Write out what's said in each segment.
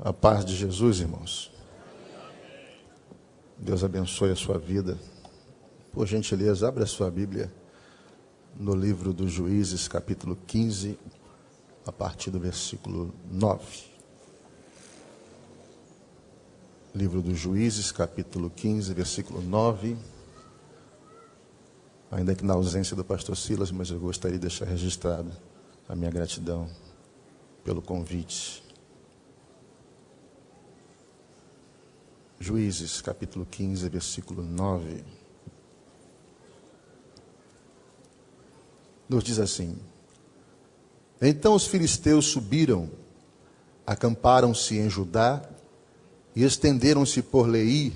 A paz de Jesus, irmãos. Deus abençoe a sua vida. Por gentileza, abra a sua Bíblia no livro dos Juízes, capítulo 15, a partir do versículo 9. Livro dos Juízes, capítulo 15, versículo 9. Ainda que na ausência do pastor Silas, mas eu gostaria de deixar registrada a minha gratidão pelo convite. Juízes, capítulo 15, versículo 9. Nos diz assim: Então os filisteus subiram, acamparam-se em Judá e estenderam-se por Leí,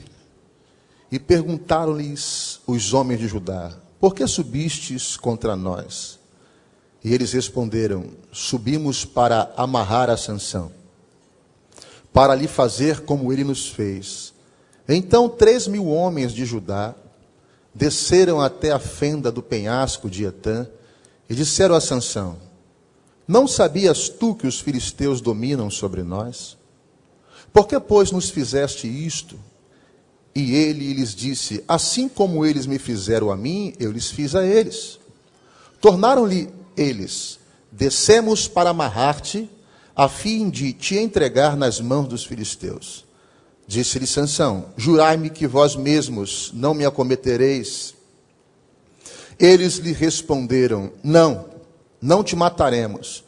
e perguntaram-lhes os homens de Judá: Por que subistes contra nós? E eles responderam: Subimos para amarrar a Sansão, para lhe fazer como ele nos fez. Então três mil homens de Judá desceram até a fenda do penhasco de Etã e disseram a Sansão: Não sabias tu que os filisteus dominam sobre nós? Por que, pois, nos fizeste isto? E ele lhes disse: Assim como eles me fizeram a mim, eu lhes fiz a eles. Tornaram-lhe eles: Descemos para amarrar-te, a fim de te entregar nas mãos dos filisteus. Disse-lhe Sansão: Jurai-me que vós mesmos não me acometereis. Eles lhe responderam: Não, não te mataremos,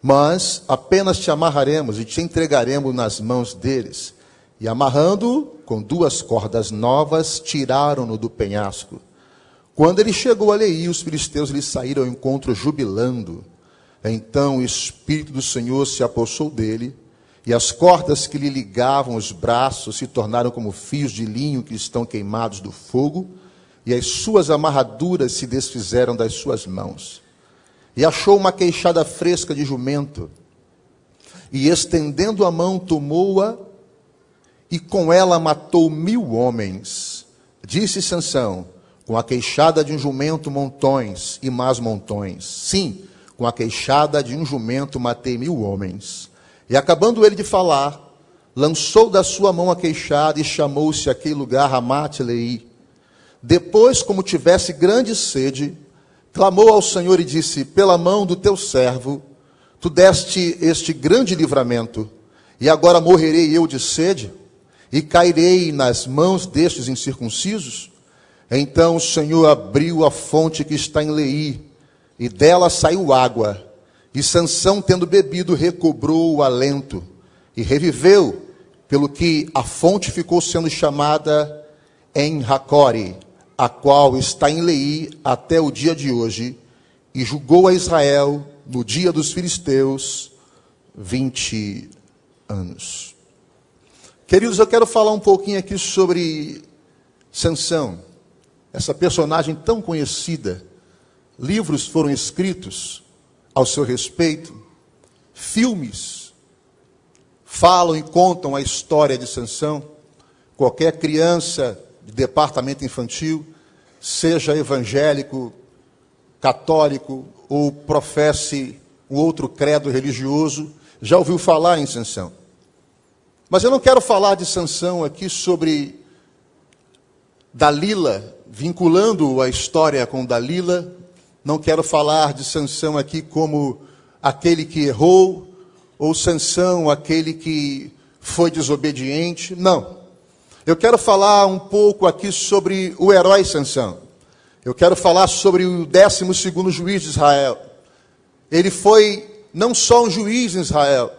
mas apenas te amarraremos e te entregaremos nas mãos deles. E amarrando-o com duas cordas novas, tiraram-no do penhasco. Quando ele chegou a Leí, os filisteus lhe saíram ao encontro jubilando. Então o Espírito do Senhor se apossou dele e as cordas que lhe ligavam os braços se tornaram como fios de linho que estão queimados do fogo, e as suas amarraduras se desfizeram das suas mãos. E achou uma queixada fresca de jumento, e estendendo a mão, tomou-a, e com ela matou mil homens. Disse Sansão: com a queixada de um jumento, montões e mais montões. Sim, com a queixada de um jumento, matei mil homens. E acabando ele de falar, lançou da sua mão a queixada e chamou-se aquele lugar Ramat-Leí. Depois, como tivesse grande sede, clamou ao Senhor e disse: Pela mão do teu servo, tu deste este grande livramento, e agora morrerei eu de sede, e cairei nas mãos destes incircuncisos? Então o Senhor abriu a fonte que está em Leí, e dela saiu água e Sansão, tendo bebido, recobrou o alento e reviveu, pelo que a fonte ficou sendo chamada em Racore, a qual está em Leí até o dia de hoje, e julgou a Israel no dia dos filisteus 20 anos. Queridos, eu quero falar um pouquinho aqui sobre Sansão, essa personagem tão conhecida. Livros foram escritos ao seu respeito. Filmes falam e contam a história de Sansão. Qualquer criança de departamento infantil, seja evangélico, católico ou professe um outro credo religioso, já ouviu falar em Sansão. Mas eu não quero falar de Sansão aqui sobre Dalila, vinculando a história com Dalila, não quero falar de Sansão aqui como aquele que errou, ou Sansão aquele que foi desobediente. Não. Eu quero falar um pouco aqui sobre o herói Sansão. Eu quero falar sobre o 12 juiz de Israel. Ele foi não só um juiz em Israel,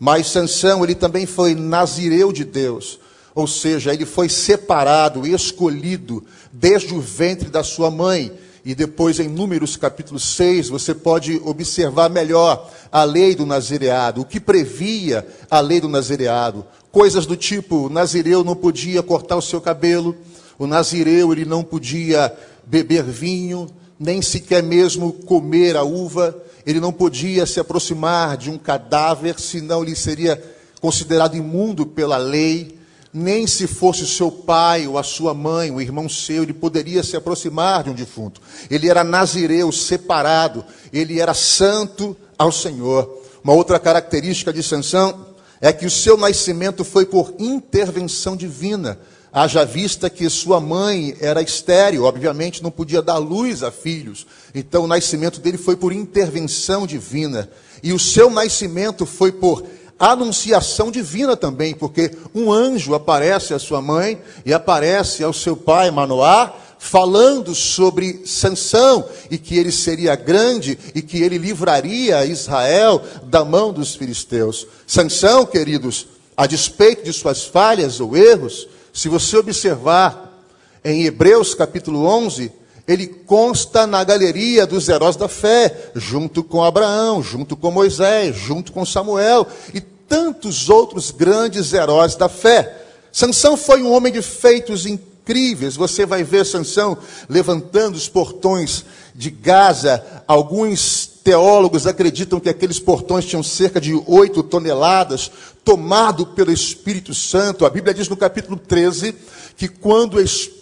mas Sansão, ele também foi nazireu de Deus. Ou seja, ele foi separado, escolhido desde o ventre da sua mãe e depois em Números capítulo 6, você pode observar melhor a lei do nazireado, o que previa a lei do nazireado. Coisas do tipo, o nazireu não podia cortar o seu cabelo, o nazireu ele não podia beber vinho, nem sequer mesmo comer a uva, ele não podia se aproximar de um cadáver, senão ele seria considerado imundo pela lei nem se fosse seu pai ou a sua mãe, o irmão seu, ele poderia se aproximar de um defunto. Ele era nazireu, separado, ele era santo ao Senhor. Uma outra característica de Sansão é que o seu nascimento foi por intervenção divina. Haja vista que sua mãe era estéril, obviamente não podia dar luz a filhos. Então o nascimento dele foi por intervenção divina. E o seu nascimento foi por anunciação divina também, porque um anjo aparece à sua mãe e aparece ao seu pai Manoá, falando sobre Sansão e que ele seria grande e que ele livraria Israel da mão dos filisteus. Sansão, queridos, a despeito de suas falhas ou erros, se você observar em Hebreus capítulo 11, ele consta na galeria dos heróis da fé, junto com Abraão, junto com Moisés, junto com Samuel e tantos outros grandes heróis da fé. Sansão foi um homem de feitos incríveis. Você vai ver Sansão levantando os portões de Gaza. Alguns teólogos acreditam que aqueles portões tinham cerca de oito toneladas, tomado pelo Espírito Santo. A Bíblia diz no capítulo 13 que quando o Espírito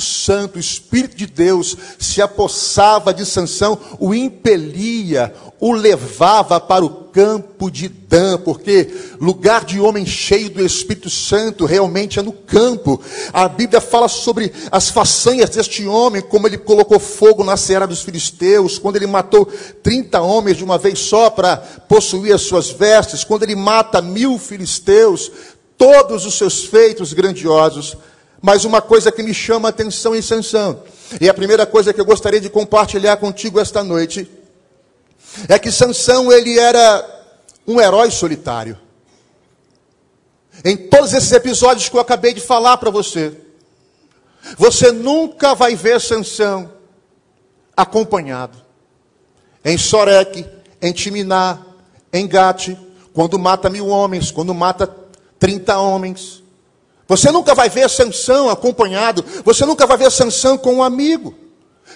Santo, o Espírito de Deus, se apossava de Sansão, o impelia, o levava para o campo de Dan, porque lugar de homem cheio do Espírito Santo realmente é no campo. A Bíblia fala sobre as façanhas deste homem, como ele colocou fogo na seara dos filisteus, quando ele matou 30 homens de uma vez só para possuir as suas vestes, quando ele mata mil filisteus, todos os seus feitos grandiosos. Mas uma coisa que me chama atenção em Sansão, e a primeira coisa que eu gostaria de compartilhar contigo esta noite, é que Sansão ele era um herói solitário. Em todos esses episódios que eu acabei de falar para você, você nunca vai ver Sansão acompanhado. Em Sorek, em Timiná, em Gate, quando mata mil homens, quando mata 30 homens. Você nunca vai ver Sansão acompanhado, você nunca vai ver Sansão com um amigo.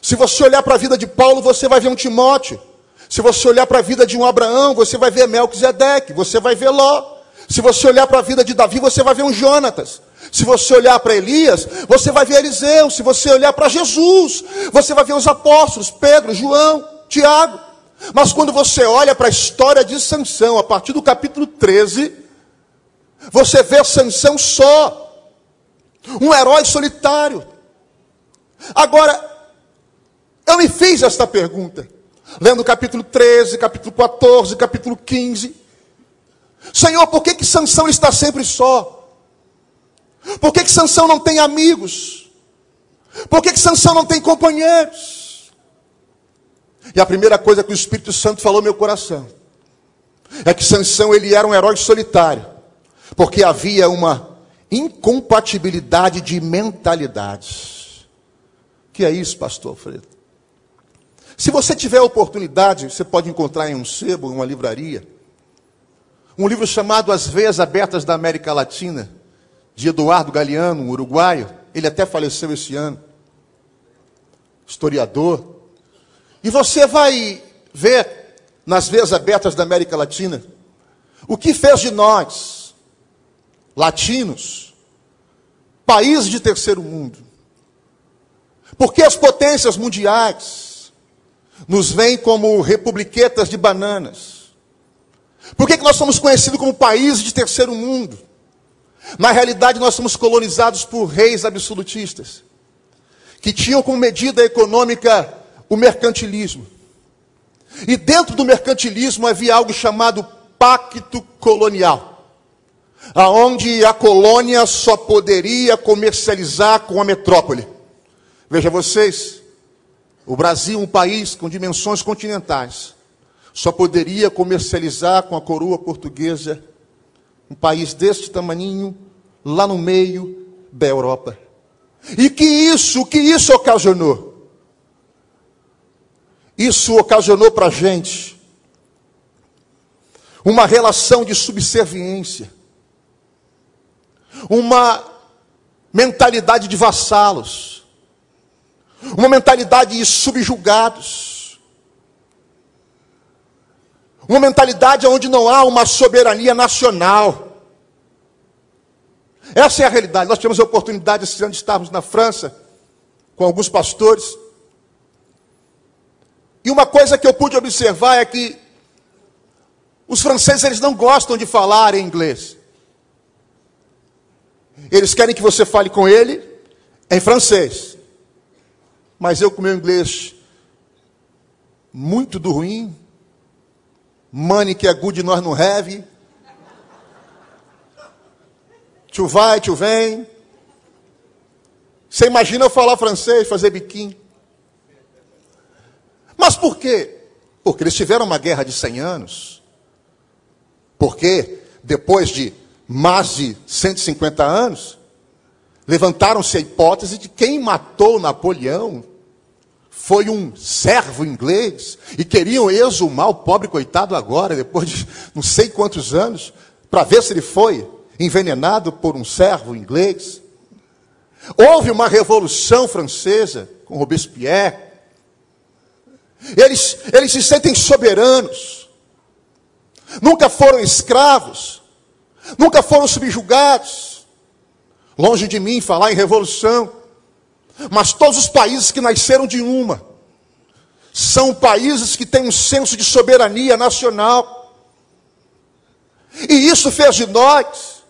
Se você olhar para a vida de Paulo, você vai ver um Timóteo. Se você olhar para a vida de um Abraão, você vai ver Melquisedeque, você vai ver Ló. Se você olhar para a vida de Davi, você vai ver um Jonatas. Se você olhar para Elias, você vai ver Eliseu. Se você olhar para Jesus, você vai ver os apóstolos, Pedro, João, Tiago. Mas quando você olha para a história de Sansão, a partir do capítulo 13, você vê Sansão só, um herói solitário. Agora, eu me fiz esta pergunta lendo capítulo 13, capítulo 14, capítulo 15. Senhor, por que que Sansão está sempre só? Por que que Sansão não tem amigos? Por que que Sansão não tem companheiros? E a primeira coisa que o Espírito Santo falou no meu coração é que Sansão ele era um herói solitário, porque havia uma incompatibilidade de mentalidades. Que é isso, pastor Alfredo? Se você tiver oportunidade, você pode encontrar em um sebo, em uma livraria, um livro chamado As Veias Abertas da América Latina, de Eduardo Galeano, um uruguaio. Ele até faleceu esse ano. Historiador. E você vai ver nas veias abertas da América Latina o que fez de nós, latinos, países de terceiro mundo. Porque as potências mundiais nos veem como republiquetas de bananas. Por que, que nós somos conhecidos como países de terceiro mundo? Na realidade, nós somos colonizados por reis absolutistas, que tinham como medida econômica o mercantilismo. E dentro do mercantilismo havia algo chamado pacto colonial, aonde a colônia só poderia comercializar com a metrópole. Veja vocês, o Brasil, um país com dimensões continentais, só poderia comercializar com a coroa portuguesa um país deste tamaninho, lá no meio da Europa. E que isso, que isso ocasionou? Isso ocasionou para a gente uma relação de subserviência, uma mentalidade de vassalos uma mentalidade de subjugados, uma mentalidade onde não há uma soberania nacional. Essa é a realidade. Nós tivemos a oportunidade esse ano de estarmos na França com alguns pastores. E uma coisa que eu pude observar é que Os franceses eles não gostam de falar em inglês. Eles querem que você fale com ele em francês. Mas eu com meu inglês muito do ruim, money que é good nós não have. Tu vai, tu vem. Você imagina eu falar francês, fazer biquinho. Mas por quê? Porque eles tiveram uma guerra de 100 anos. Porque depois de mais de 150 anos, levantaram-se a hipótese de quem matou Napoleão foi um servo inglês e queriam exumar o pobre coitado agora, depois de não sei quantos anos, para ver se ele foi envenenado por um servo inglês. Houve uma revolução francesa com Robespierre. Eles, eles se sentem soberanos. Nunca foram escravos. Nunca foram subjugados. Longe de mim falar em revolução. Mas todos os países que nasceram de uma são países que têm um senso de soberania nacional. E isso fez de nós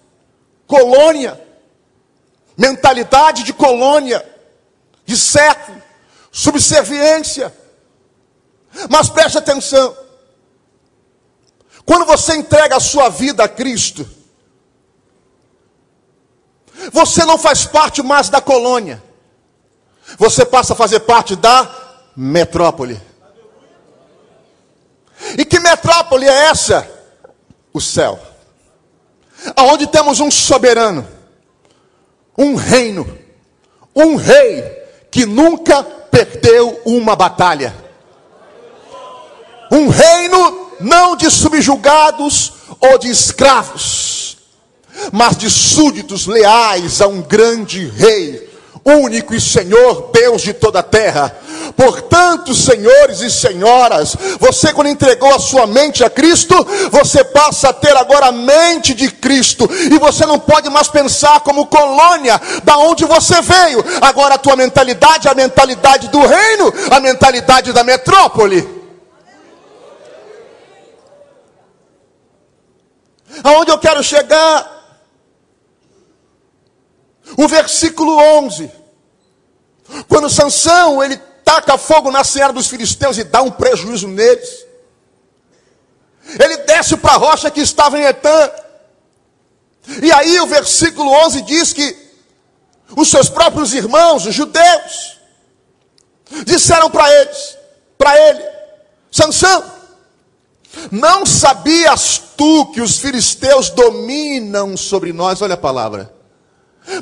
colônia, mentalidade de colônia, de século, subserviência. Mas preste atenção. Quando você entrega a sua vida a Cristo, você não faz parte mais da colônia você passa a fazer parte da metrópole. E que metrópole é essa? O céu. Aonde temos um soberano, um reino, um rei que nunca perdeu uma batalha. Um reino não de subjugados ou de escravos, mas de súditos leais a um grande rei único e Senhor, Deus de toda a terra. Portanto, senhores e senhoras, você quando entregou a sua mente a Cristo, você passa a ter agora a mente de Cristo, e você não pode mais pensar como colônia da onde você veio. Agora a tua mentalidade é a mentalidade do reino, a mentalidade da metrópole. Aonde eu quero chegar? O versículo 11. Quando Sansão, ele taca fogo na seara dos filisteus e dá um prejuízo neles. Ele desce para a rocha que estava em Etã. E aí o versículo 11 diz que os seus próprios irmãos, os judeus, disseram para eles, para ele, Sansão, não sabias tu que os filisteus dominam sobre nós? Olha a palavra.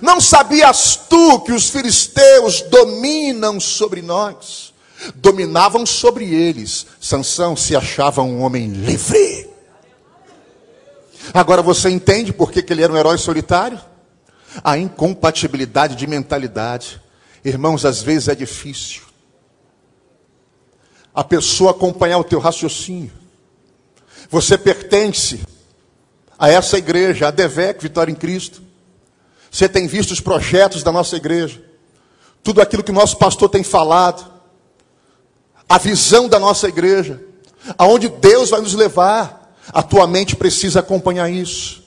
Não sabias tu que os filisteus dominam sobre nós? Dominavam sobre eles. Sansão se achava um homem livre. Agora você entende por que, ele era um herói solitário? A incompatibilidade de mentalidade. Irmãos, às vezes é difícil. A pessoa acompanhar o teu raciocínio. Você pertence a essa igreja, a DEVEC, Vitória em Cristo. Você tem visto os projetos da nossa igreja, tudo aquilo que o nosso pastor tem falado, a visão da nossa igreja, aonde Deus vai nos levar. A tua mente precisa acompanhar isso.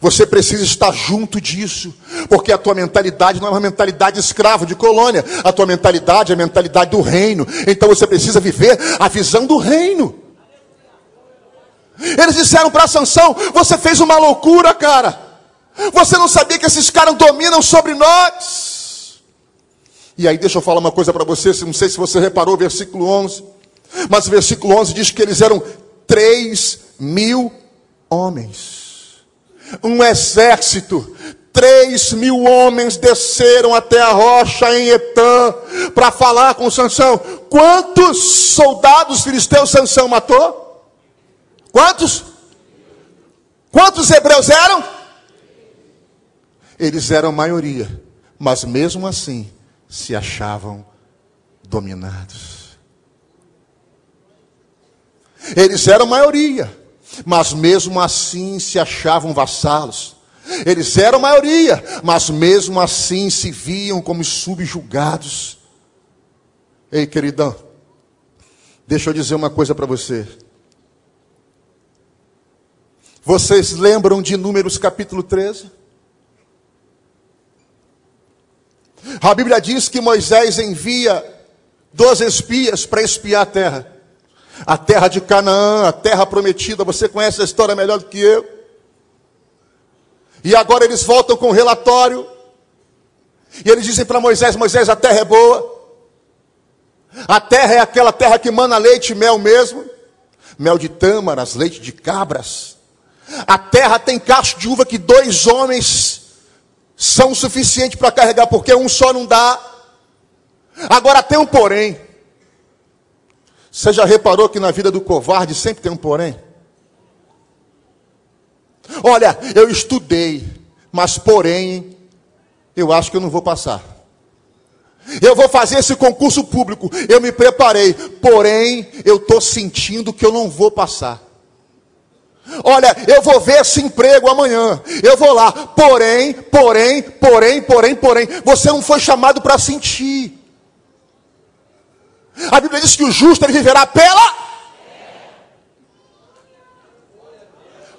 Você precisa estar junto disso, porque a tua mentalidade não é uma mentalidade escravo de colônia, a tua mentalidade é a mentalidade do reino. Então você precisa viver a visão do reino. Eles disseram para Sansão: "Você fez uma loucura, cara. Você não sabia que esses caras dominam sobre nós? E aí, deixa eu falar uma coisa para você, não sei se você reparou o versículo 11, mas o versículo 11 diz que eles eram 3 mil homens, um exército, 3 mil homens desceram até a rocha em Etã para falar com Sansão. Quantos soldados filisteus Sansão matou? Quantos? Quantos hebreus eram? Eles eram maioria, mas mesmo assim se achavam dominados. Eles eram maioria, mas mesmo assim se achavam vassalos. Eles eram maioria, mas mesmo assim se viam como subjugados. Ei, queridão, deixa eu dizer uma coisa para você. Vocês lembram de Números capítulo 13? A Bíblia diz que Moisés envia doze espias para espiar a terra. A terra de Canaã, a terra prometida. Você conhece a história melhor do que eu. E agora eles voltam com o relatório. E eles dizem para Moisés: Moisés, a terra é boa. A terra é aquela terra que mana leite e mel mesmo. Mel de tâmaras, leite de cabras. A terra tem cacho de uva que dois homens são suficientes para carregar, porque um só não dá. Agora tem um porém. Você já reparou que na vida do covarde sempre tem um porém? Olha, eu estudei, mas porém, eu acho que eu não vou passar. Eu vou fazer esse concurso público, eu me preparei, porém, eu estou sentindo que eu não vou passar. Olha, eu vou ver esse emprego amanhã. Eu vou lá. Porém, porém, porém, porém, porém, você não foi chamado para sentir. A Bíblia diz que o justo ele viverá pela.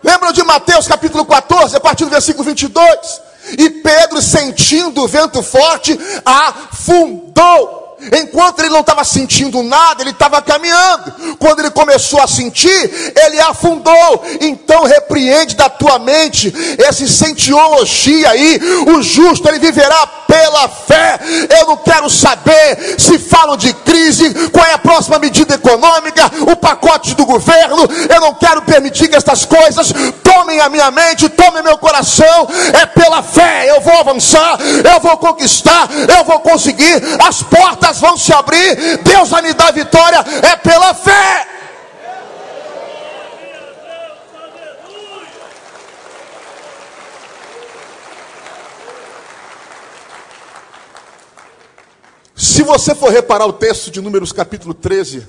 Lembram de Mateus capítulo 14, a partir do versículo 22? E Pedro, sentindo o vento forte, afundou. Enquanto ele não estava sentindo nada, ele estava caminhando. Quando ele começou a sentir, ele afundou. Então repreende da tua mente esse sentiologia aí. O justo ele viverá pela fé. Eu não quero saber se falam de crise, qual é a próxima medida econômica, o pacote do governo. Eu não quero permitir que estas coisas tomem a minha mente, tomem meu coração. É pela fé. Eu vou avançar, eu vou conquistar, eu vou conseguir. As portas vão se abrir. Deus vai me dar vitória. É pela fé. Se você for reparar o texto de Números capítulo 13,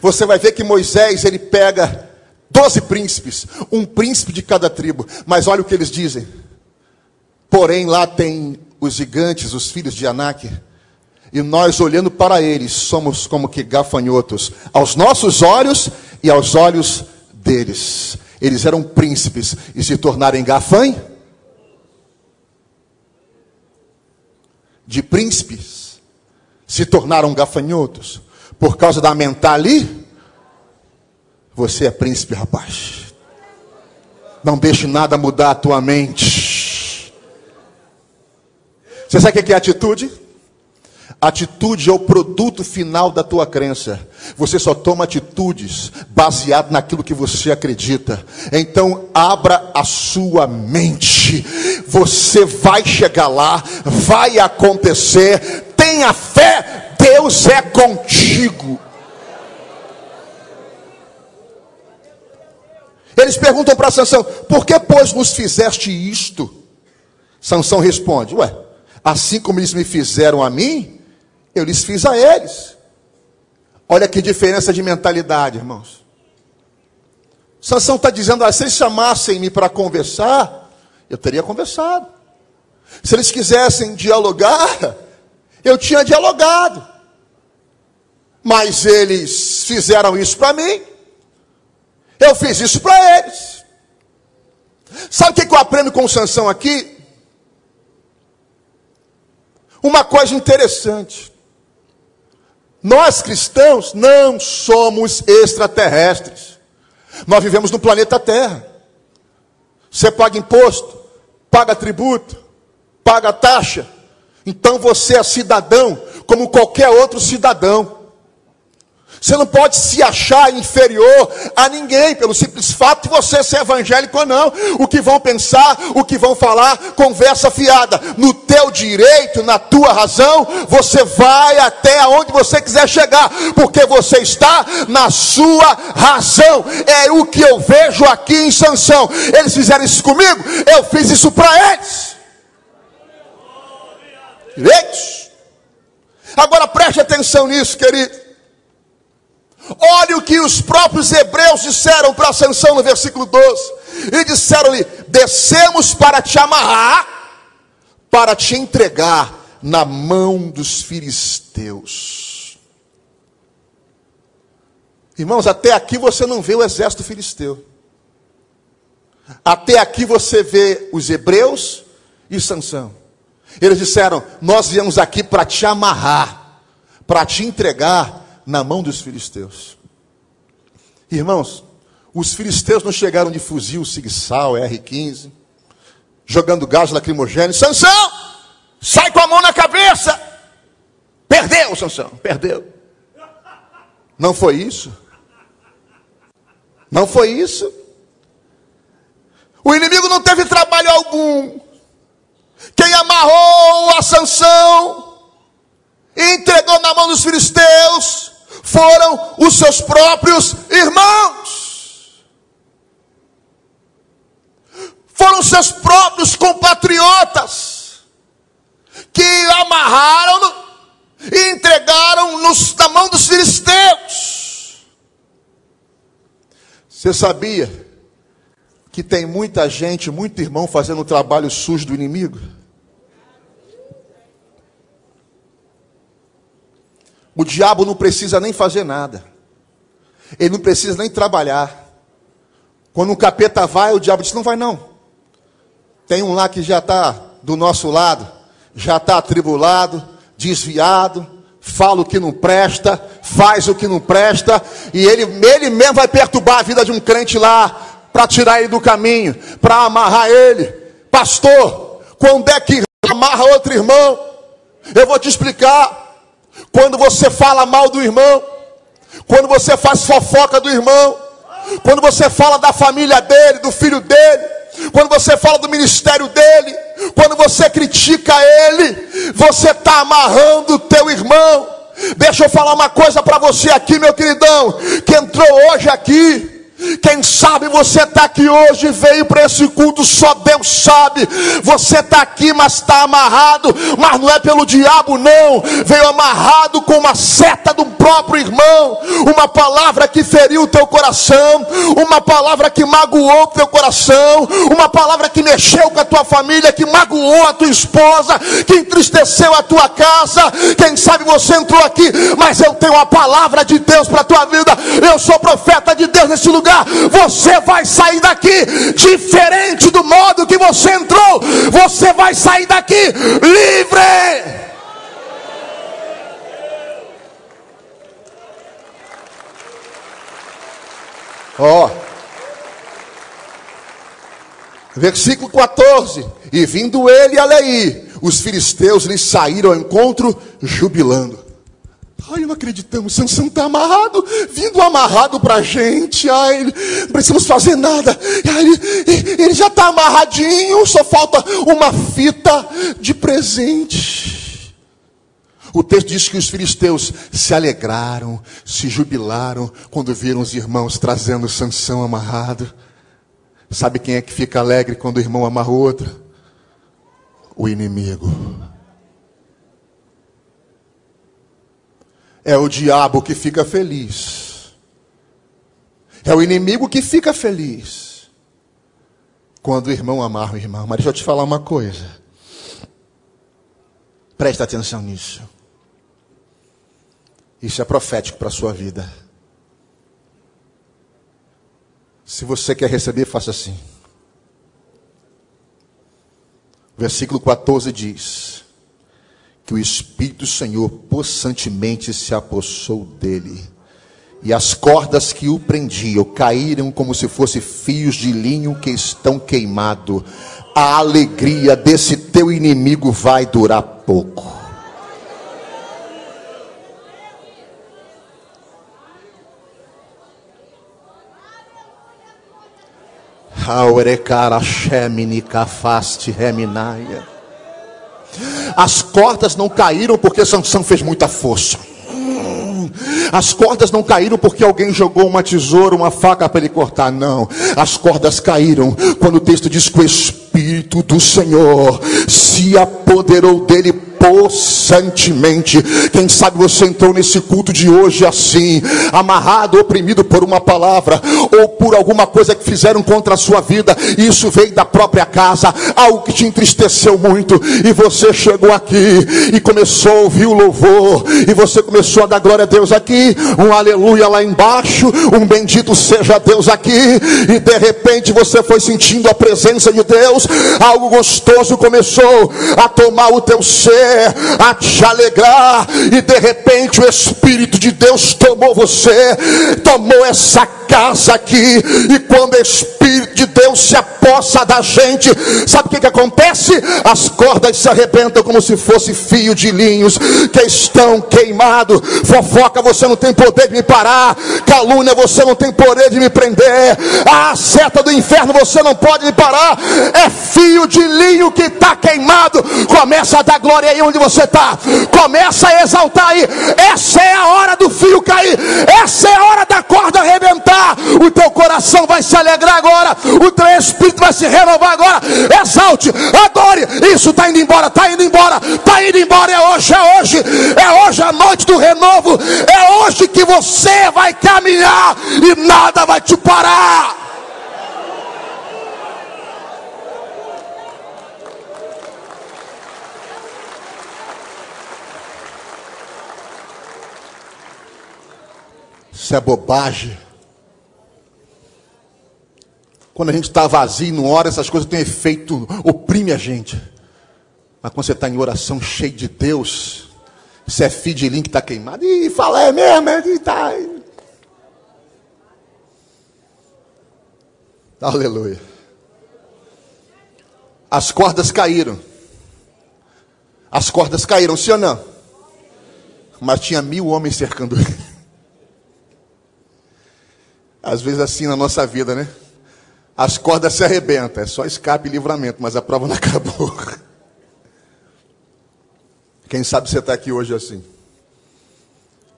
você vai ver que Moisés ele pega doze príncipes, um príncipe de cada tribo. Mas olha o que eles dizem. Porém, lá tem os gigantes, os filhos de Anak. E nós, olhando para eles, somos como que gafanhotos, aos nossos olhos e aos olhos deles. Eles eram príncipes e se tornarem gafanhotos. De príncipes se tornaram gafanhotos por causa da mentalidade. Você é príncipe, rapaz. Não deixe nada mudar a tua mente. Você sabe o que é atitude? Atitude é o produto final da tua crença. Você só toma atitudes baseado naquilo que você acredita. Então, abra a sua mente. Você vai chegar lá, vai acontecer. Tenha fé, Deus é contigo. Eles perguntam para Sansão: Por que, pois, nos fizeste isto? Sansão responde: Ué, assim como eles me fizeram a mim, eu lhes fiz a eles. Olha que diferença de mentalidade, irmãos. Sansão está dizendo: ah, se eles chamassem-me para conversar, eu teria conversado. Se eles quisessem dialogar, eu tinha dialogado. Mas eles fizeram isso para mim, eu fiz isso para eles. Sabe o que eu aprendo com Sansão aqui? Uma coisa interessante. Nós cristãos não somos extraterrestres. Nós vivemos no planeta Terra. Você paga imposto, paga tributo, paga taxa. Então você é cidadão como qualquer outro cidadão. Você não pode se achar inferior a ninguém pelo simples fato de você ser evangélico ou não. O que vão pensar, o que vão falar, conversa fiada. No teu direito, na tua razão, você vai até onde você quiser chegar, porque você está na sua razão. É o que eu vejo aqui em Sansão. Eles fizeram isso comigo, eu fiz isso para eles. Direitos. Agora preste atenção nisso, querido. Olha o que os próprios hebreus disseram para Sansão no versículo 12. E disseram-lhe: Descemos para te amarrar, para te entregar na mão dos filisteus. Irmãos, até aqui você não vê o exército filisteu. Até aqui você vê os hebreus e Sansão. Eles disseram: Nós viemos aqui para te amarrar, para te entregar na mão dos filisteus. Irmãos, os filisteus não chegaram de fuzil, sigsal, R15, jogando gás lacrimogêneo. Sansão, sai com a mão na cabeça. Perdeu, Sansão, perdeu. Não foi isso? Não foi isso? O inimigo não teve trabalho algum. Quem amarrou a Sansão e entregou na mão dos filisteus foram os seus próprios irmãos. Foram seus próprios compatriotas que amarraram e entregaram-nos na mão dos filisteus. Você sabia que tem muita gente, muito irmão fazendo o trabalho sujo do inimigo? O diabo não precisa nem fazer nada. Ele não precisa nem trabalhar. Quando o capeta vai, o diabo diz: Não vai não. Tem um lá que já está do nosso lado, já está atribulado, desviado, fala o que não presta, faz o que não presta, e ele, ele mesmo vai perturbar a vida de um crente lá, para tirar ele do caminho, para amarrar ele. Pastor, quando é que amarra outro irmão? Eu vou te explicar. Quando você fala mal do irmão, quando você faz fofoca do irmão, quando você fala da família dele, do filho dele, quando você fala do ministério dele, quando você critica ele, você está amarrando o teu irmão. Deixa eu falar uma coisa para você aqui, meu queridão, que entrou hoje aqui. Quem sabe você está aqui hoje, veio para esse culto, só Deus sabe. Você está aqui, mas está amarrado, mas não é pelo diabo, não. Veio amarrado com uma seta do próprio irmão, uma palavra que feriu o teu coração, uma palavra que magoou o teu coração, uma palavra que mexeu com a tua família, que magoou a tua esposa, que entristeceu a tua casa. Quem sabe você entrou aqui, mas eu tenho a palavra de Deus para a tua vida. Eu sou profeta de Deus nesse lugar lugar, você vai sair daqui diferente do modo que você entrou. Você vai sair daqui livre. Ó. Oh. Versículo 14. E vindo ele a Leí, os filisteus lhe saíram ao encontro jubilando. Ai, não acreditamos, Sansão está amarrado, vindo amarrado para a gente. Ai, não precisamos fazer nada. Ai, ele, ele já está amarradinho, só falta uma fita de presente. O texto diz que os filisteus se alegraram, se jubilaram quando viram os irmãos trazendo Sansão amarrado. Sabe quem é que fica alegre quando o irmão amarra o outro? O inimigo. É o diabo que fica feliz. É o inimigo que fica feliz. Quando o irmão amarra o irmão. Mas deixa eu te falar uma coisa. Presta atenção nisso. Isso é profético para a sua vida. Se você quer receber, faça assim. Versículo 14 diz: que o Espírito do Senhor possantemente se apossou dele. E as cordas que o prendiam caíram como se fossem fios de linho que estão queimados. A alegria desse teu inimigo vai durar pouco. Aurecara Shemini Kafaste Reminaia. As cordas não caíram porque Sansão fez muita força. As cordas não caíram porque alguém jogou uma tesoura, uma faca para ele cortar. Não. As cordas caíram quando o texto diz que o Espírito do Senhor se apoderou dele possantemente. Quem sabe você entrou nesse culto de hoje assim, amarrado, oprimido por uma palavra, ou por alguma coisa que fizeram contra a sua vida, e isso veio da própria casa, algo que te entristeceu muito, e você chegou aqui e começou a ouvir o louvor, e você começou a dar glória a Deus aqui, um aleluia lá embaixo, um bendito seja Deus aqui, e de repente você foi sentindo a presença de Deus, algo gostoso começou a tomar o teu ser, a te alegrar, e de repente o Espírito de Deus tomou você, tomou essa casa aqui, e quando o Espírito de Deus se apossa da gente, sabe o que, que acontece? As cordas se arrebentam como se fosse fio de linhos que estão queimados. Fofoca, você não tem poder de me parar. Calúnia, você não tem poder de me prender. A seta do inferno, você não pode me parar. É fio de linho que está queimado. Começa a dar glória aí onde você está. Começa a exaltar aí. Essa é a hora do fio cair. Essa é a hora da corda arrebentar. O teu coração vai se alegrar agora. O teu espírito vai se renovar agora. Exalte, adore. Isso está indo embora, está indo embora, está indo embora. É hoje, é hoje, é hoje a noite do renovo. É hoje que você vai caminhar e nada vai te parar. Isso é bobagem. Quando a gente está vazio, não ora, essas coisas têm efeito, oprime a gente. Mas quando você está em oração cheio de Deus, isso é feed link que está queimado, e fala, é mesmo, é, tá. Aleluia. As cordas caíram. As cordas caíram, sim ou não? Mas tinha mil homens cercando ele. Às vezes assim na nossa vida, né? As cordas se arrebentam, é só escape e livramento, mas a prova não acabou. Quem sabe você está aqui hoje assim.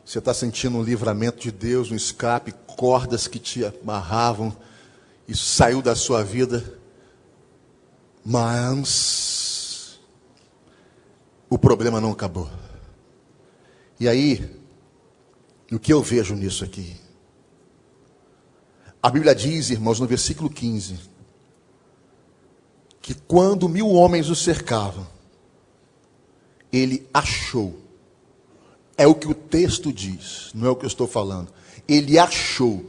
Você está sentindo um livramento de Deus, um escape, cordas que te amarravam, isso saiu da sua vida, mas o problema não acabou. E aí, o que eu vejo nisso aqui? A Bíblia diz, irmãos, no versículo 15, que quando mil homens o cercavam, ele achou. É o que o texto diz, não é o que eu estou falando. Ele achou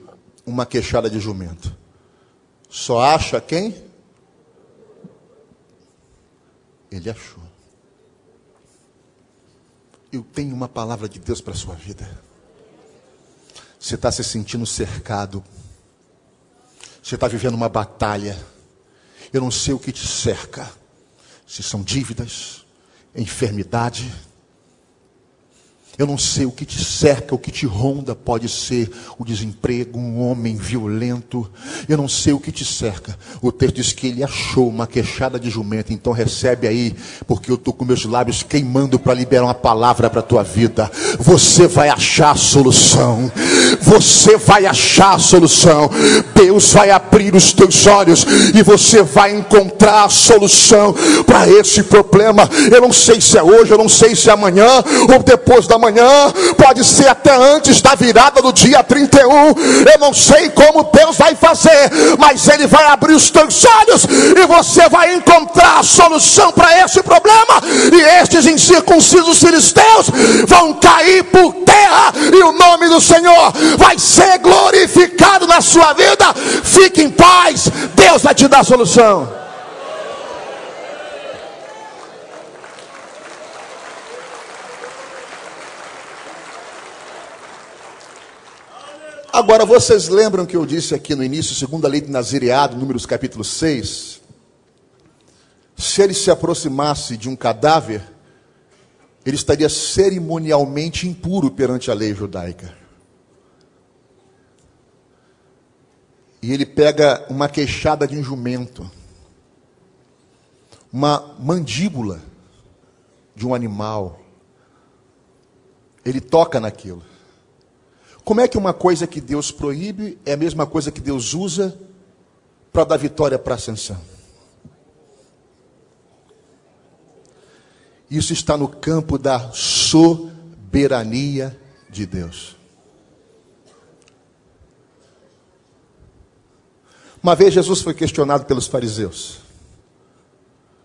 uma queixada de jumento. Só acha quem? Ele achou. Eu tenho uma palavra de Deus para a sua vida. Você está se sentindo cercado você está vivendo uma batalha. Eu não sei o que te cerca. Se são dívidas, enfermidade, eu não sei o que te cerca, o que te ronda, pode ser o desemprego, um homem violento. Eu não sei o que te cerca. O texto diz que ele achou uma queixada de jumento, então recebe aí, porque eu estou com meus lábios queimando para liberar uma palavra para a tua vida. Você vai achar a solução. Você vai achar a solução. Deus vai abrir os teus olhos e você vai encontrar a solução para esse problema. Eu não sei se é hoje, eu não sei se é amanhã ou depois da manhã pode ser até antes da virada do dia 31. Eu não sei como Deus vai fazer, mas Ele vai abrir os teus olhos e você vai encontrar a solução para esse problema. E estes incircuncisos filisteus vão cair por terra, e o nome do Senhor vai ser glorificado na sua vida. Fique em paz, Deus vai te dar a solução. Agora, vocês lembram que eu disse aqui no início, segundo a lei de Nazireado, números capítulo 6? Se ele se aproximasse de um cadáver, ele estaria cerimonialmente impuro perante a lei judaica. E ele pega uma queixada de um jumento, uma mandíbula de um animal, ele toca naquilo. Como é que uma coisa que Deus proíbe é a mesma coisa que Deus usa para dar vitória para a ascensão? Isso está no campo da soberania de Deus. Uma vez Jesus foi questionado pelos fariseus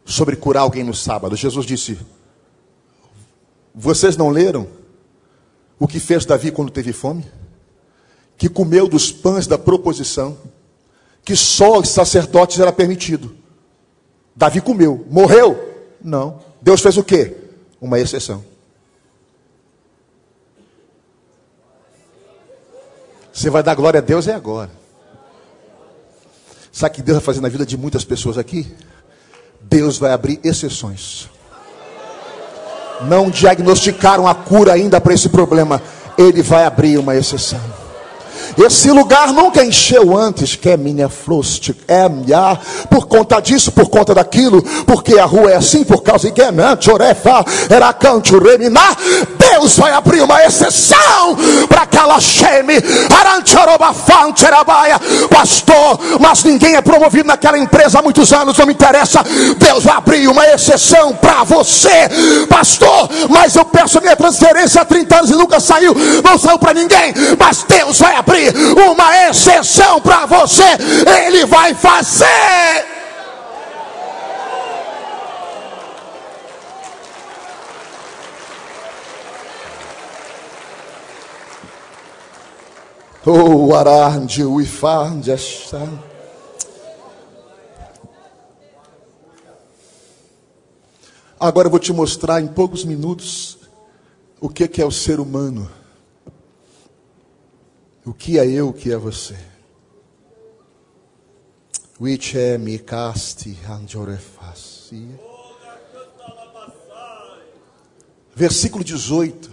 sobre curar alguém no sábado. Jesus disse: Vocês não leram o que fez Davi quando teve fome? Que comeu dos pães da proposição, que só os sacerdotes era permitido. Davi comeu, morreu? Não. Deus fez o quê? Uma exceção. Você vai dar glória a Deus é agora. Sabe o que Deus vai fazer na vida de muitas pessoas aqui? Deus vai abrir exceções. Não diagnosticaram a cura ainda para esse problema. Ele vai abrir uma exceção. Esse lugar nunca encheu antes, que é minha flost, é minha, por conta disso, por conta daquilo, porque a rua é assim, por causa de Chorefa, era canto, reminar. Deus vai abrir uma exceção para aquela Sheme, pastor, mas ninguém é promovido naquela empresa há muitos anos, não me interessa. Deus vai abrir uma exceção para você, pastor. Mas eu peço minha transferência há 30 anos e nunca saiu, não saiu para ninguém, mas Deus vai abrir uma exceção para você, Ele vai fazer. Oh, arande o ifande Agora eu vou te mostrar em poucos minutos o que é o ser humano. O que é eu, o que é você? Which é me casti anjorefasi. Versículo 18.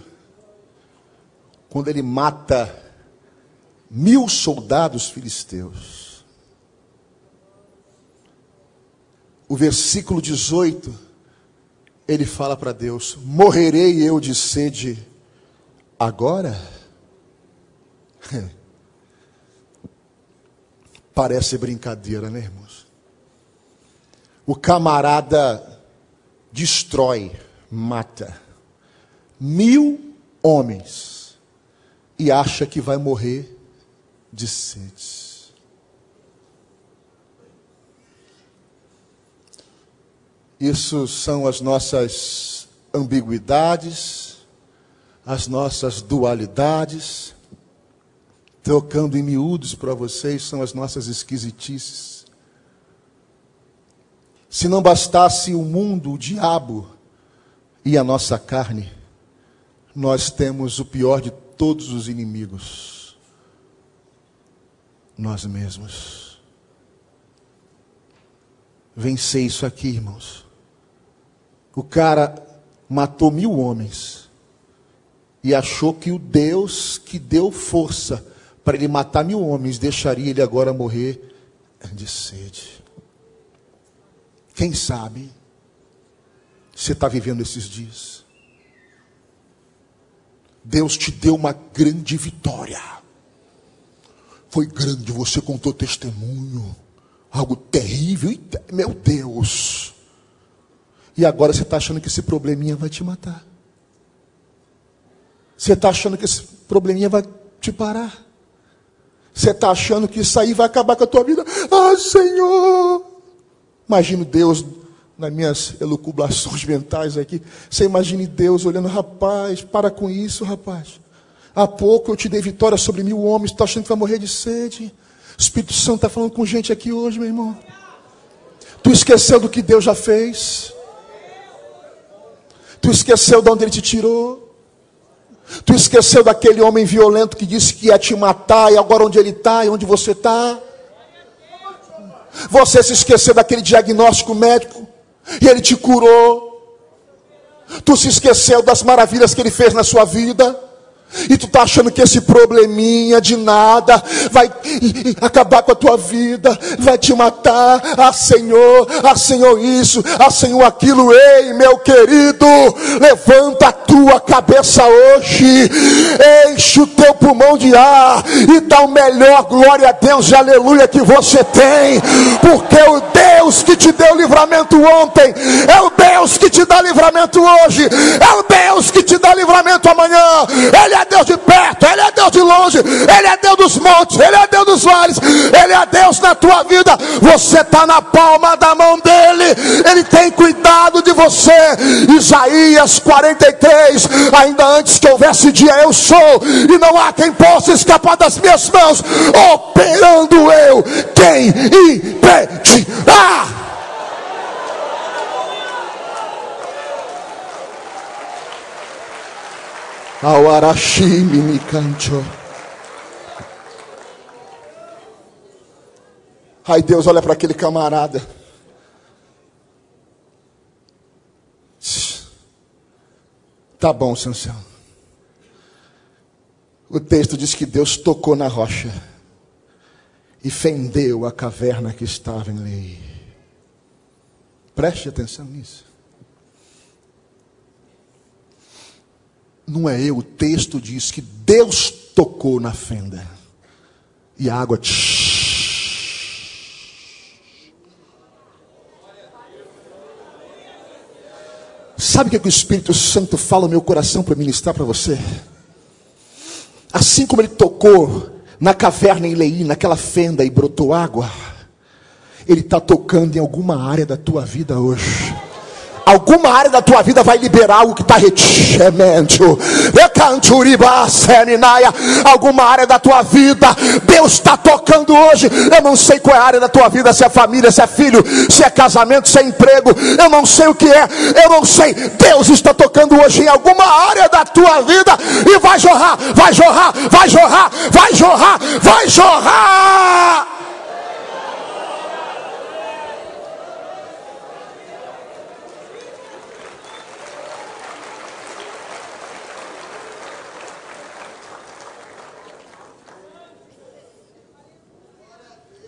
Quando ele mata mil soldados filisteus. O versículo 18, ele fala para Deus: Morrerei eu de sede agora? Parece brincadeira, né, irmãos? O camarada destrói, mata mil homens e acha que vai morrer de sede. Isso são as nossas ambiguidades, as nossas dualidades trocando em miúdos para vocês, são as nossas esquisitices. Se não bastasse o mundo, o diabo e a nossa carne, nós temos o pior de todos os inimigos: nós mesmos. Vencer isso aqui, irmãos. O cara matou mil homens e achou que o Deus que deu força para ele matar mil homens, deixaria ele agora morrer de sede. Quem sabe você está vivendo esses dias? Deus te deu uma grande vitória. Foi grande, você contou testemunho. Algo terrível. Meu Deus. E agora você está achando que esse probleminha vai te matar. Você está achando que esse probleminha vai te parar. Você está achando que isso aí vai acabar com a tua vida? Ah, Senhor! Imagino Deus nas minhas elucubrações mentais aqui. Você imagine Deus olhando, rapaz, para com isso, rapaz. Há pouco eu te dei vitória sobre mil homens, está achando que vai morrer de sede. O Espírito Santo está falando com gente aqui hoje, meu irmão. Tu esqueceu do que Deus já fez. Tu esqueceu de onde Ele te tirou. Tu esqueceu daquele homem violento que disse que ia te matar, e agora onde ele está e onde você está? Você se esqueceu daquele diagnóstico médico e ele te curou. Tu se esqueceu das maravilhas que ele fez na sua vida. E tu tá achando que esse probleminha de nada vai acabar com a tua vida, vai te matar. Ah, Senhor, ah, Senhor, isso, ah, Senhor, aquilo. Ei, meu querido, levanta a tua cabeça hoje, enche o teu pulmão de ar e dá o melhor glória a Deus aleluia que você tem, porque o Deus que te deu livramento ontem é o Deus que te dá livramento hoje, é o Deus que te dá livramento amanhã. Ele é Deus de perto, Ele é Deus de longe, Ele é Deus dos montes, Ele é Deus dos vales, Ele é Deus na tua vida. Você está na palma da mão dEle, Ele tem cuidado de você. Isaías 43, ainda antes que houvesse dia, eu sou, e não há quem possa escapar das minhas mãos, operando eu, quem impedirá? Ao Arashimi me canto. Ai Deus, olha para aquele camarada. Tá bom, Sansão. O texto diz que Deus tocou na rocha e fendeu a caverna que estava em lei. Preste atenção nisso. Não é eu, o texto diz que Deus tocou na fenda. E a água. Sabe o que, é que o Espírito Santo fala no meu coração para ministrar para você? Assim como ele tocou na caverna em Leí, naquela fenda e brotou água, ele está tocando em alguma área da tua vida hoje alguma área da tua vida vai liberar algo que está retimento. Alguma área da tua vida, Deus está tocando hoje. Eu não sei qual é a área da tua vida, se é família, se é filho, se é casamento, se é emprego. Eu não sei o que é, eu não sei. Deus está tocando hoje em alguma área da tua vida e vai jorrar, vai jorrar, vai jorrar, vai jorrar, vai jorrar.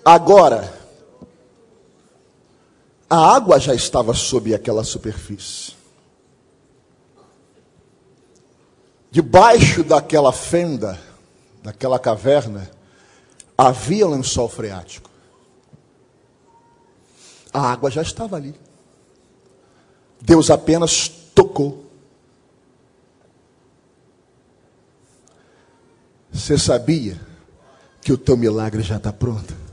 Agora, a água já estava sob aquela superfície. Debaixo daquela fenda, daquela caverna, havia lençol freático. A água já estava ali. Deus apenas tocou. Você sabia que o teu milagre já está pronto?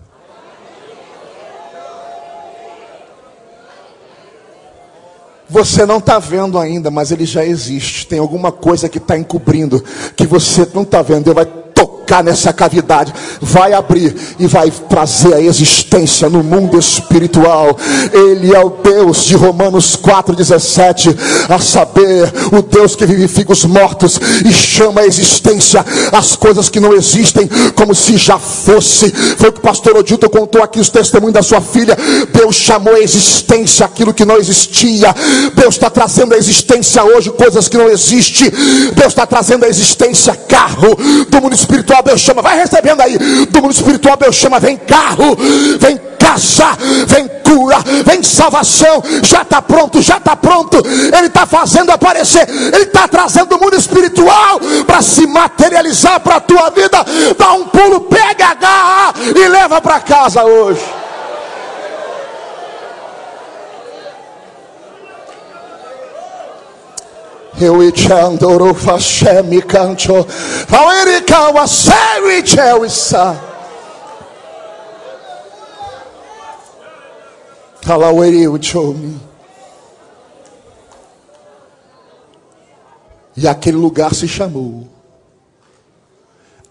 Você não está vendo ainda, mas ele já existe. Tem alguma coisa que está encobrindo, que você não está vendo. Ele vai tocar nessa cavidade, vai abrir e vai trazer a existência no mundo espiritual. Ele é o Deus de Romanos 4,17, a saber, o Deus que vivifica os mortos e chama a existência as coisas que não existem, como se já fosse. Foi o que o pastor Odilton contou aqui os testemunhos da sua filha. Deus chamou a existência aquilo que não existia. Deus está trazendo a existência hoje coisas que não existem. Deus está trazendo a existência carro do mundo espiritual Deus chama, vai recebendo aí. Do mundo espiritual Deus chama, vem carro, vem casa, vem cura, vem salvação. Já está pronto, já está pronto. Ele está fazendo aparecer, ele está trazendo o mundo espiritual para se materializar para a tua vida. Dá um pulo, pega, agarra e leva para casa hoje. Eu ichandoro fashemi canto. Awerika wasewi chewisa. Kalaweri uchomi. E aquele lugar se chamou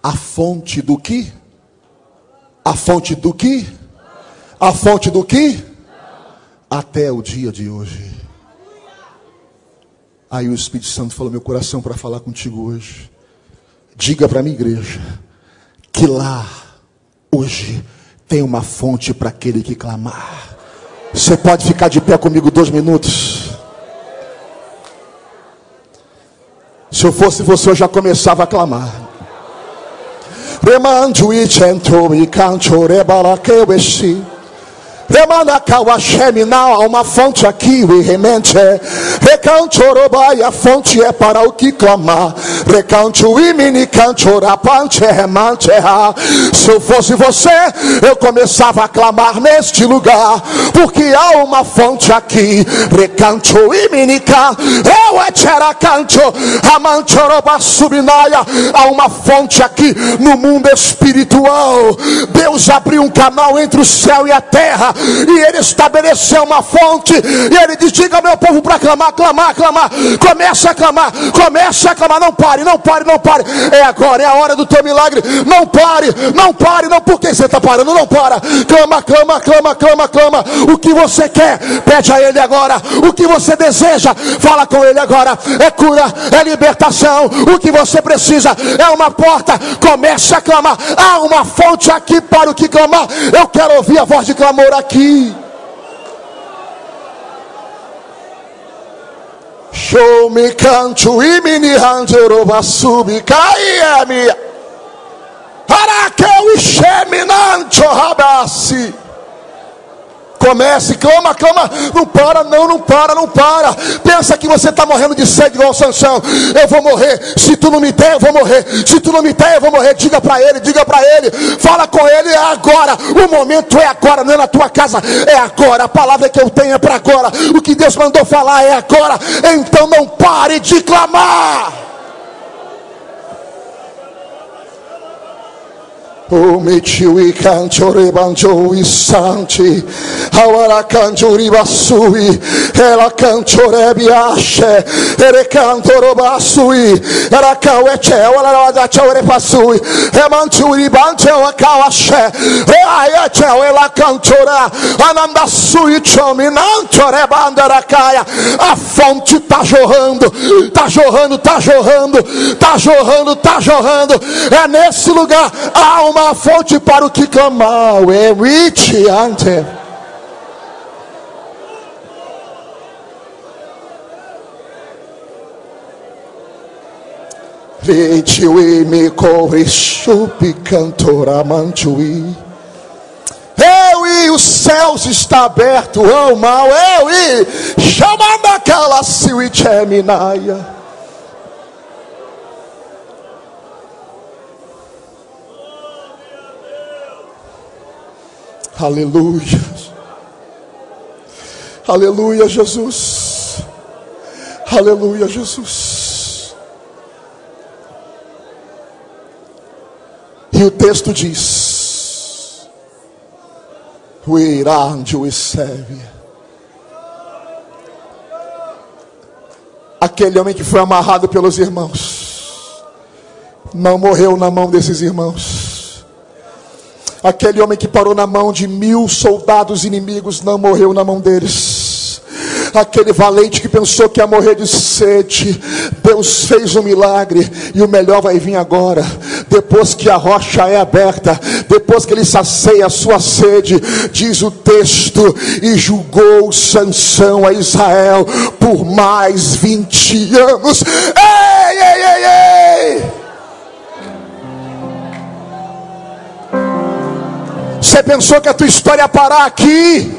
a fonte do que? A fonte do que? A fonte do que? Até o dia de hoje. Aí o Espírito Santo falou meu coração para falar contigo hoje. Diga para a minha igreja que lá hoje tem uma fonte para aquele que clamar. Você pode ficar de pé comigo dois minutos? Se eu fosse você, eu já começava a clamar. Remandu e cento e canto rebalaqueuesti. Há uma fonte aqui, o remente. Recanchorobai, a fonte é para o que clamar. Recancho e mini canchorapante remante. Se eu fosse você, eu começava a clamar neste lugar, porque há uma fonte aqui. Recancho e minica, eu é tcheracancho, amanchoroba subinaia. Há uma fonte aqui no mundo espiritual. Deus abriu um canal entre o céu e a terra e ele estabeleceu uma fonte, e ele diz: diga meu povo para clamar, clamar, clamar, começa a clamar, começa a clamar, não pare, não pare, não pare, é agora, é a hora do teu milagre, não pare, não pare, não, por que você está parando? Não para, clama, clama, clama, clama, clama, o que você quer, pede a ele agora, o que você deseja, fala com ele agora, é cura, é libertação, o que você precisa é uma porta, comece a clamar, há uma fonte aqui para o que clamar, eu quero ouvir a voz de clamor aqui. Show me canto e mini hanjero basubi caia minha. Para que eu enxeme nancho rabasi. Comece, clama, clama. Não para, não, não para, não para. Pensa que você está morrendo de sede igual Sansão. Eu vou morrer. Se tu não me der, eu vou morrer. Se tu não me der, eu vou morrer. Diga para ele, diga para ele. Fala com ele, é agora. O momento é agora, não é na tua casa, é agora. A palavra que eu tenho é para agora. O que Deus mandou falar é agora. Então não pare de clamar. O mechiwi canchore banjo i santi. Awara canchori basui Ela canchore biasce. Ere cantoro basui Era kawe che Wala wada chore pasui E manchuri banche wa kawashe E aya che Ela cantora. Ananda sui chomi Nanchore bandera caia. A fonte tá jorrando Tá jorrando, tá jorrando Tá jorrando, tá jorrando. É nesse lugar Há uma uma fonte para o que clamar. É rich ante. Vetiwi me corre chupi cantora mantuí. Eu e os céus está aberto, oh mal, eu e chamando aquela siwicheminaia. Aleluia. Aleluia, Jesus. Aleluia, Jesus. E o texto diz: O irande o serve. Aquele homem que foi amarrado pelos irmãos, não morreu na mão desses irmãos Aquele homem que parou na mão de mil soldados inimigos não morreu na mão deles. Aquele valente que pensou que ia morrer de sede, Deus fez um milagre e o melhor vai vir agora. Depois que a rocha é aberta, depois que ele sacia a sua sede, diz o texto, e julgou Sansão a Israel por mais 20 anos. Ei, ei, ei, ei! Você pensou que a tua história ia parar aqui?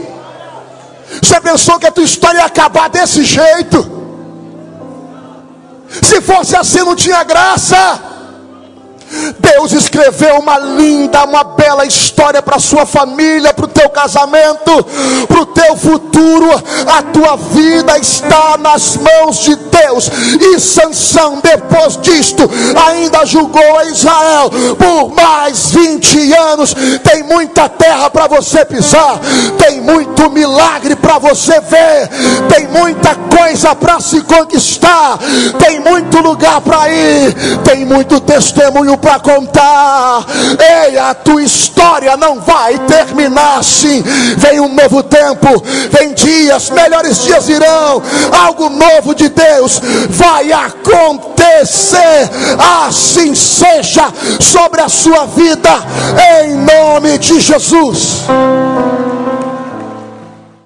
Você pensou que a tua história ia acabar desse jeito? Se fosse assim, não tinha graça. Deus escreveu uma linda, uma bela história para sua família, para o teu casamento, para o teu futuro. A tua vida está nas mãos de Deus. E Sansão, depois disto, ainda julgou a Israel por mais 20 anos. Tem muita terra para você pisar, tem muito milagre para você ver, tem muita coisa para se conquistar, tem muito lugar para ir, tem muito testemunho para contar. Ei, a tua história não vai terminar assim. Vem um novo tempo, vem dias, melhores dias irão. Algo novo de Deus vai acontecer. Assim seja sobre a sua vida, em nome de Jesus.